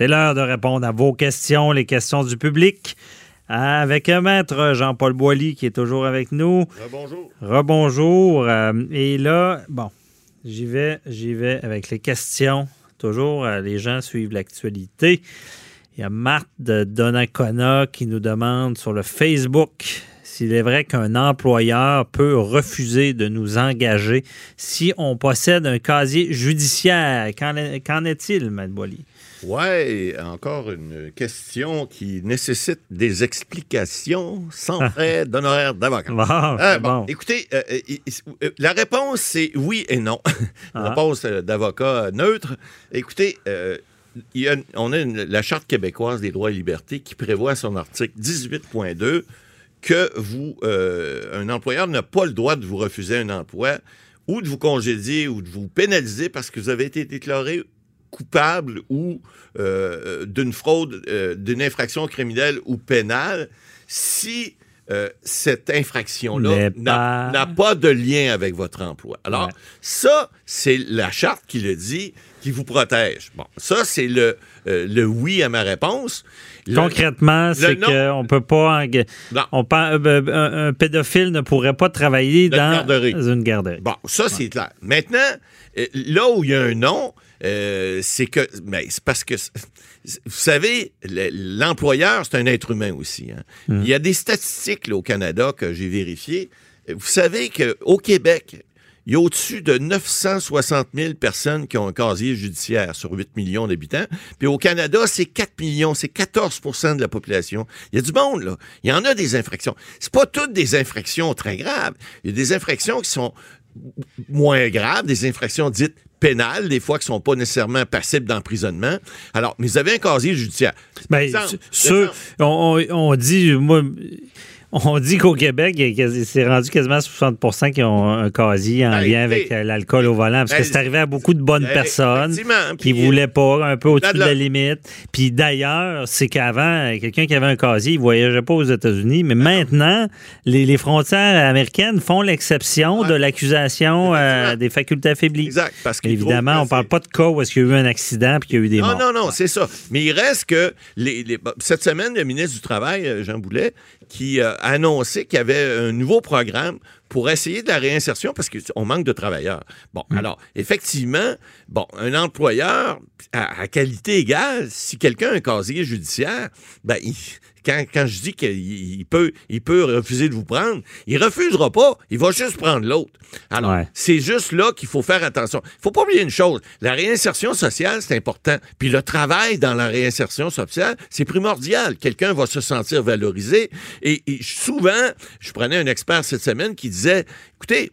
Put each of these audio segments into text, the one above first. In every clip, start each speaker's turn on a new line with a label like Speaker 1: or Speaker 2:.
Speaker 1: C'est l'heure de répondre à vos questions, les questions du public, avec un maître Jean-Paul Boilly qui est toujours avec nous.
Speaker 2: Rebonjour.
Speaker 1: Rebonjour. Euh, et là, bon, j'y vais, j'y vais avec les questions. Toujours, euh, les gens suivent l'actualité. Il y a Marthe de Donnacona qui nous demande sur le Facebook s'il est vrai qu'un employeur peut refuser de nous engager si on possède un casier judiciaire. Qu'en est-il, Mme Boilly?
Speaker 2: Oui, encore une question qui nécessite des explications sans frais d'honoraires d'avocat.
Speaker 1: Ah,
Speaker 2: bon, Écoutez, euh, euh, euh, la réponse, c'est oui et non. La
Speaker 1: Ah.
Speaker 2: réponse d'avocat neutre. Écoutez, il y a- on a une- la Charte québécoise des droits et libertés qui prévoit à son article 18.2 que vous, euh, un employeur n'a pas le droit de vous refuser un emploi ou de vous congédier ou de vous pénaliser parce que vous avez été déclaré coupable ou euh, d'une fraude, euh, d'une infraction criminelle ou pénale si euh, cette infraction-là n'a
Speaker 1: pas-
Speaker 2: de lien avec votre emploi. Alors,
Speaker 1: Ouais.
Speaker 2: ça, c'est la charte qui le dit, qui vous protège. Bon, ça, c'est le, euh, le oui à ma réponse. Le-
Speaker 1: Concrètement, c'est qu'on peut pas.
Speaker 2: Non.
Speaker 1: On euh, un, un pédophile ne pourrait pas travailler
Speaker 2: Dans une garderie.
Speaker 1: une garderie.
Speaker 2: Bon, ça, c'est clair. Maintenant, euh, là où il y a un non, euh, c'est que. Mais c'est parce que. Vous savez, le- l'employeur, c'est un être humain aussi. hein. Il y a des statistiques là, au Canada que j'ai vérifiées. Vous savez qu'au Québec, il y a au-dessus de 960 000 personnes qui ont un casier judiciaire sur 8 millions d'habitants. Puis au Canada, c'est 4 millions, c'est 14% de la population. Il y a du monde, là. Il y en a des infractions. C'est pas toutes des infractions très graves. Il y a des infractions qui sont moins graves, des infractions dites pénales, des fois qui sont pas nécessairement passibles d'emprisonnement. Alors, mais vous avez un casier judiciaire.
Speaker 1: Ben, ceux- on dit, moi, on dit qu'au Québec, c'est rendu quasiment 60% qui ont un casier en lien avec euh, l'alcool au volant, parce que c'est arrivé à beaucoup de bonnes personnes qui
Speaker 2: puis,
Speaker 1: voulaient pas, un peu au-dessus de la limite. Puis d'ailleurs, c'est qu'avant, quelqu'un qui avait un casier, il voyageait pas aux États-Unis, mais maintenant, les, les frontières américaines font l'exception de l'accusation euh, des facultés affaiblies.
Speaker 2: Exact, parce
Speaker 1: Évidemment, on
Speaker 2: que
Speaker 1: parle pas de cas où est-ce qu'il y a eu un accident puis qu'il y a eu des
Speaker 2: Non,
Speaker 1: morts.
Speaker 2: non, non, c'est ça. Mais il reste que les, cette semaine, le ministre du Travail, euh, Jean Boulet, qui euh, annoncé qu'il y avait un nouveau programme pour essayer de la réinsertion parce qu'on manque de travailleurs. Bon, alors, effectivement, bon, un employeur à, à qualité égale, si quelqu'un a un casier judiciaire, ben, il- quand, quand je dis qu'il il peut, il peut refuser de vous prendre, il refusera pas, il va juste prendre l'autre. Alors,
Speaker 1: Ouais.
Speaker 2: c'est juste là qu'il faut faire attention. Il faut pas oublier une chose, la réinsertion sociale, c'est important. Puis le travail dans la réinsertion sociale, c'est primordial. Quelqu'un va se sentir valorisé. Et, et souvent, je prenais un expert cette semaine qui disait, écoutez,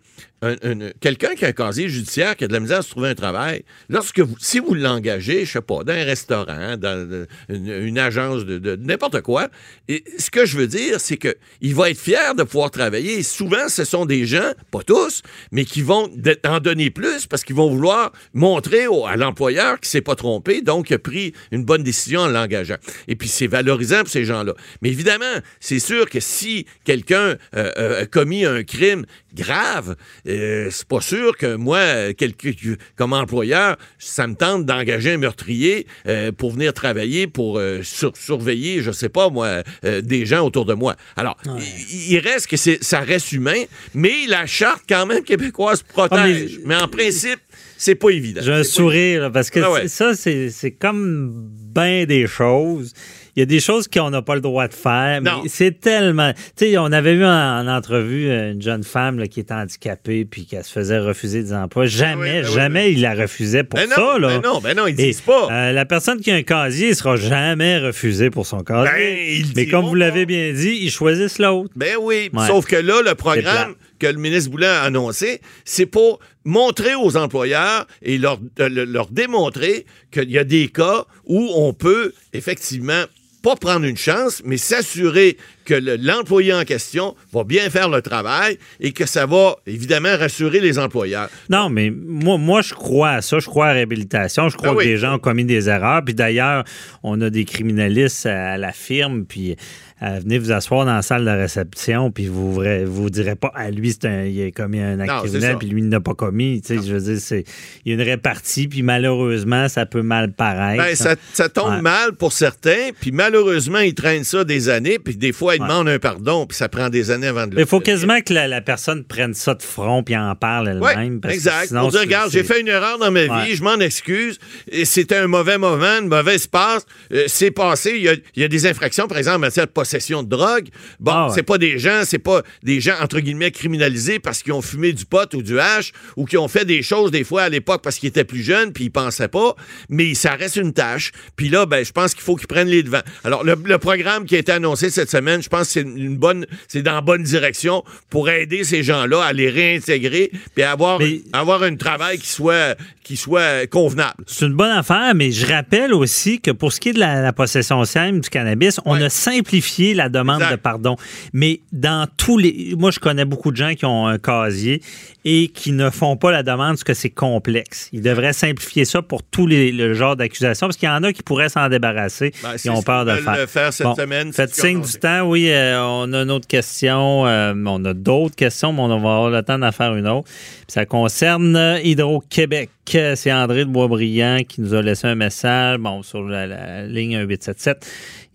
Speaker 2: quelqu'un qui a un casier judiciaire, qui a de la misère à se trouver un travail, lorsque vous, si vous l'engagez, je sais pas, dans un restaurant, dans euh, une, agence de, n'importe quoi, ce que je veux dire, c'est que il va être fier de pouvoir travailler. Souvent, ce sont des gens, pas tous, mais qui vont en donner plus parce qu'ils vont vouloir montrer au- à l'employeur qu'il s'est pas trompé, donc il a pris une bonne décision en l'engageant. Et puis c'est valorisant pour ces gens-là. Mais évidemment, c'est sûr que si quelqu'un euh, euh, a commis un crime grave, euh, c'est pas sûr que moi, quelqu'un comme employeur, ça me tente d'engager un meurtrier euh, pour venir travailler, pour euh, sur- surveiller, je sais pas moi, des gens autour de moi. Alors, il, il reste que ça reste humain, mais la charte quand même québécoise protège. mais... en principe, c'est pas évident.
Speaker 1: J'ai un sourire, parce que
Speaker 2: Ah ouais.
Speaker 1: ça, c'est c'est comme bien des choses. Il y a des choses qu'on n'a pas le droit de faire, mais
Speaker 2: Non.
Speaker 1: c'est tellement... Tu sais, on avait vu en, en entrevue euh, une jeune femme là, qui était handicapée puis qui se faisait refuser des emplois. Jamais,
Speaker 2: ben oui,
Speaker 1: jamais il la refusait pour
Speaker 2: Ben non,
Speaker 1: ça. Là.
Speaker 2: ben non, ben non, ils disent pas.
Speaker 1: euh, la personne qui a un casier ne sera jamais refusée pour son casier.
Speaker 2: Ben, ils
Speaker 1: mais comme vous l'avez bien dit, ils choisissent l'autre.
Speaker 2: Ben oui,
Speaker 1: Ouais.
Speaker 2: sauf que là, le programme, que le ministre Boulin a annoncé, c'est pour montrer aux employeurs et leur, leur démontrer qu'il y a des cas où on peut effectivement pas prendre une chance, mais s'assurer que le- l'employé en question va bien faire le travail et que ça va évidemment rassurer les employeurs.
Speaker 1: Non, mais moi, moi, je crois à ça. Je crois à la réhabilitation. Je crois
Speaker 2: Ah oui.
Speaker 1: que des gens ont commis des erreurs. Puis d'ailleurs, on a des criminalistes à la firme. Puis euh, venez vous asseoir dans la salle de réception. Puis vous ne vous direz pas, à lui, c'est un, il a commis un acte
Speaker 2: Non,
Speaker 1: criminel. Puis lui, il n'a pas commis. Tu sais, je veux dire, c'est, il y a une répartie. Puis malheureusement, ça peut mal paraître.
Speaker 2: Ben, ça, ça tombe
Speaker 1: Ouais.
Speaker 2: mal pour certains, puis malheureusement, ils traînent ça des années, puis des fois, ils
Speaker 1: Ouais.
Speaker 2: demandent un pardon, puis ça prend des années avant de le
Speaker 1: Il faut quasiment que la, la personne prenne ça de front puis en parle elle-même. parce que
Speaker 2: exact.
Speaker 1: sinon,
Speaker 2: Pour dire,
Speaker 1: c'est-
Speaker 2: regarde, j'ai fait une erreur dans ma vie,
Speaker 1: Ouais.
Speaker 2: je m'en excuse. et C'était un mauvais moment, une mauvaise passe. Euh, c'est passé. Il y, a, il y a des infractions, par exemple, en matière de possession de drogue. Bon,
Speaker 1: Ah
Speaker 2: c'est pas des gens, c'est pas des gens, entre guillemets, criminalisés parce qu'ils ont fumé du pot ou du hash ou qui ont fait des choses, des fois, à l'époque, parce qu'ils étaient plus jeunes puis ils pensaient pas. Mais ça reste une tâche. Puis là, ben, je pense qu'il faut qu'ils prennent les devants. Alors, le, le programme qui a été annoncé cette semaine, je pense que c'est une bonne, c'est dans la bonne direction pour aider ces gens-là à les réintégrer puis à avoir,
Speaker 1: Mais-
Speaker 2: avoir un travail qui soit, qui soit convenable.
Speaker 1: C'est une bonne affaire, mais je rappelle aussi que pour ce qui est de la, la possession simple du cannabis, on
Speaker 2: Ouais.
Speaker 1: a simplifié la demande
Speaker 2: Exact.
Speaker 1: de pardon. Mais dans tous les. Moi, je connais beaucoup de gens qui ont un casier et qui ne font pas la demande parce que c'est complexe. Ils devraient simplifier ça pour tous les le genre d'accusations parce qu'il y en a qui pourraient s'en débarrasser.
Speaker 2: Ben,
Speaker 1: ont peur de le faire.
Speaker 2: le faire cette
Speaker 1: Bon,
Speaker 2: semaine,
Speaker 1: Faites signe du temps. Oui, euh, on a une autre question. euh, on a d'autres questions, mais on va avoir le temps d'en faire une autre. Ça concerne euh, Hydro-Québec. C'est André de Boisbriand qui nous a laissé un message bon, sur la, la ligne 1877.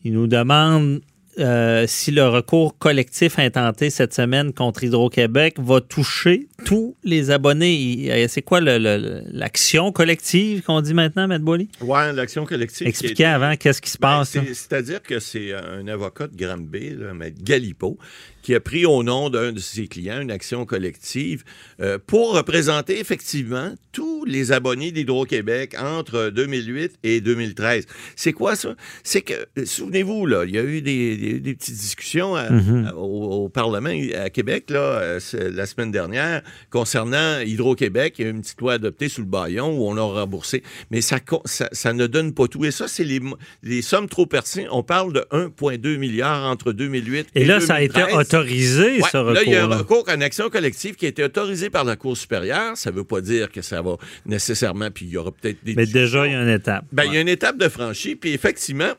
Speaker 1: Il nous demande euh, si le recours collectif intenté cette semaine contre Hydro-Québec va toucher tous les abonnés. C'est quoi l'action collective qu'on dit maintenant, M. Boily?
Speaker 2: Ouais, l'action collective.
Speaker 1: Expliquez avant qu'est-ce qui se
Speaker 2: Ben,
Speaker 1: passe.
Speaker 2: C'est-à-dire que c'est un avocat de Granby, là, M. Galipo, qui a pris au nom d'un de ses clients une action collective euh, pour représenter effectivement tous les abonnés d'Hydro-Québec entre 2008 et 2013. C'est quoi ça? C'est que, souvenez-vous, là, il y a eu des, des- des petites discussions à-
Speaker 1: Mhm.
Speaker 2: à- au, au Parlement à Québec là, euh, la semaine dernière concernant Hydro-Québec. Il y a eu une petite loi adoptée sous le baillon où on l'a remboursé. Mais ça, ça, ça ne donne pas tout. Et ça, c'est les, les sommes trop pertinentes. On parle de 1,2 milliard entre 2008 et
Speaker 1: Et là, ça a été
Speaker 2: 2013.
Speaker 1: Autorisé,
Speaker 2: Ouais,
Speaker 1: ce recours.
Speaker 2: Là, il y a un recours en action collective qui a été autorisé par la Cour supérieure. Ça ne veut pas dire que ça va nécessairement, puis il y aura peut-être des
Speaker 1: Mais déjà, il y a une étape.
Speaker 2: Ben, il y a une étape de franchie, puis effectivement,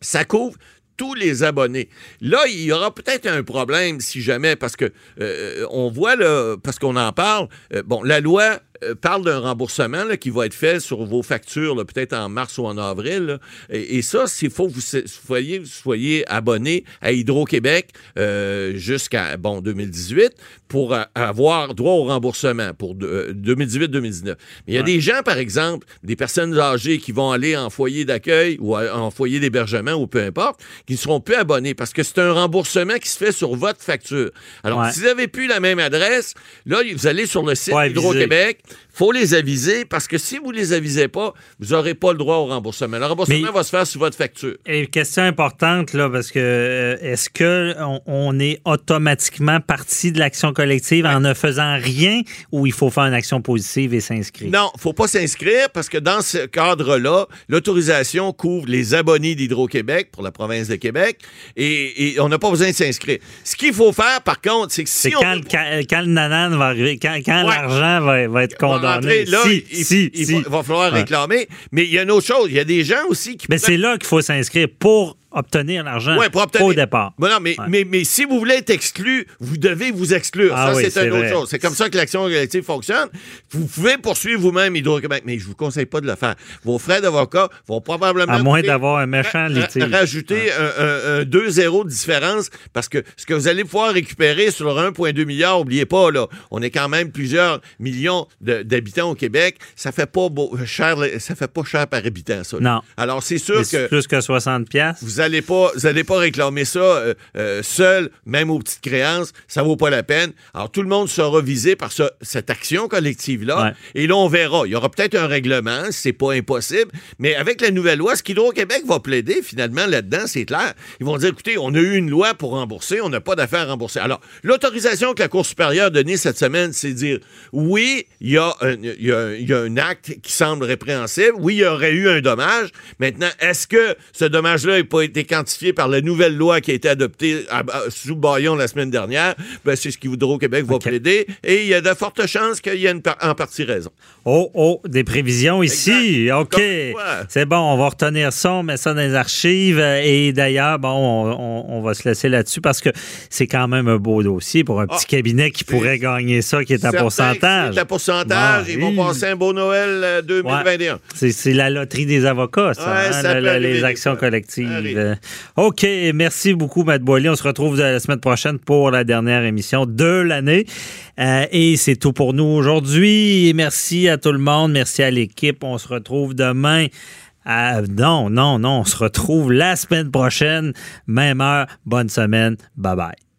Speaker 2: ça couvre tous les abonnés. Là, il y aura peut-être un problème si jamais, parce que euh, on voit, là, parce qu'on en parle, euh, bon, la loi euh, parle d'un remboursement là, qui va être fait sur vos factures, peut-être en mars ou en avril. là. Et, et ça, s'il faut que vous soyez, soyez abonné à Hydro-Québec euh, jusqu'à bon 2018 pour euh, avoir droit au remboursement pour de- euh, 2018-2019. Mais il y a
Speaker 1: Ouais.
Speaker 2: des gens, par exemple, des personnes âgées qui vont aller en foyer d'accueil ou à- en foyer d'hébergement ou peu importe, qui ne seront plus abonnés parce que c'est un remboursement qui se fait sur votre facture. Alors,
Speaker 1: Ouais.
Speaker 2: si vous n'avez plus la même adresse, là, vous allez sur le site. Hydro-Québec, faut les aviser parce que si vous les avisez pas, vous n'aurez pas le droit au remboursement. Le remboursement
Speaker 1: Mais-
Speaker 2: va se faire sur votre facture.
Speaker 1: Et question importante, là, parce que euh, est-ce que on, est automatiquement parti de l'action collective en ne faisant rien ou il faut faire une action positive et s'inscrire?
Speaker 2: Non, faut pas s'inscrire parce que dans ce cadre-là, l'autorisation couvre les abonnés d'Hydro-Québec pour la province de Québec et, et on n'a pas besoin de s'inscrire. Ce qu'il faut faire, par contre, c'est que si
Speaker 1: C'est
Speaker 2: on...
Speaker 1: quand, le quand le nanan va arriver, quand, quand
Speaker 2: Ouais.
Speaker 1: l'argent va, va être condamné.
Speaker 2: là,
Speaker 1: si,
Speaker 2: il,
Speaker 1: si,
Speaker 2: il
Speaker 1: si.
Speaker 2: va, il va falloir
Speaker 1: Ouais.
Speaker 2: réclamer. Mais il y a une autre chose. Il y a des gens aussi qui...
Speaker 1: Mais c'est là qu'il faut s'inscrire pour obtenir l'argent.
Speaker 2: Ouais, pour obtenir.
Speaker 1: Pas au départ.
Speaker 2: Bon, non, mais,
Speaker 1: Ouais.
Speaker 2: mais, mais si vous voulez être exclu, vous devez vous exclure.
Speaker 1: Ah
Speaker 2: ça,
Speaker 1: oui,
Speaker 2: c'est une autre
Speaker 1: vrai.
Speaker 2: chose. C'est comme ça que l'action collective fonctionne. Vous pouvez poursuivre vous-même Hydro-Québec, mais je vous conseille pas de le faire. Vos frais d'avocat vont probablement...
Speaker 1: À moins d'avoir un méchant litige.
Speaker 2: Rajouter un, un- un 2-0 de différence parce que ce que vous allez pouvoir récupérer sur le 1,2 milliard, n'oubliez pas, là, on est quand même plusieurs millions d'habitants au Québec. Ça fait pas beau- cher, ça fait pas cher par habitant, ça. là.
Speaker 1: Non.
Speaker 2: Alors, c'est sûr
Speaker 1: Mais
Speaker 2: que
Speaker 1: plus que 60 piastres.
Speaker 2: vous n'allez pas, vous allez pas réclamer ça euh, euh, seul, même aux petites créances. Ça vaut pas la peine. Alors, tout le monde sera visé par ce- cette action collective-là.
Speaker 1: Ouais.
Speaker 2: Et là, on verra. Il y aura peut-être un règlement, c'est pas impossible. Mais avec la nouvelle loi, ce qu'Hydro-Québec va plaider, finalement, là-dedans, c'est clair. Ils vont dire, écoutez, on a eu une loi pour rembourser, on n'a pas d'affaires à rembourser. Alors, l'autorisation que la Cour supérieure a donnée cette semaine, c'est dire, oui, il y, a un- il y a un- il y a un acte qui semble répréhensible. Oui, il y aurait eu un dommage. Maintenant, est-ce que ce dommage-là n'a pas été quantifié par la nouvelle loi qui a été adoptée à- à- sous Bayon la semaine dernière? Ben, c'est ce qu'Hydro-Québec va plaider. Et il y a de fortes chances qu'il y ait une par- en partie raison.
Speaker 1: Oh, oh, des prévisions ici.
Speaker 2: Exact.
Speaker 1: OK. C'est bon, on va retenir ça, on met ça dans les archives. Euh, Et d'ailleurs, bon, on, on- on va se laisser là-dessus parce que c'est quand même un beau dossier pour un petit
Speaker 2: Ah,
Speaker 1: cabinet qui pourrait gagner ça, qui est à pourcentage.
Speaker 2: C'est à pourcentage. Ils vont passer un beau Noël euh, 2021.
Speaker 1: C'est, c'est la loterie des avocats, ça,
Speaker 2: Ouais,
Speaker 1: hein,
Speaker 2: ça
Speaker 1: le- les actions collectives. Euh, OK, merci beaucoup, Matt Boily. On se retrouve la semaine prochaine pour la dernière émission de l'année. Euh, et c'est tout pour nous aujourd'hui. Merci à tout le monde. Merci à l'équipe. On se retrouve demain. non, non, non. On se retrouve la semaine prochaine. Même heure. Bonne semaine. Bye bye.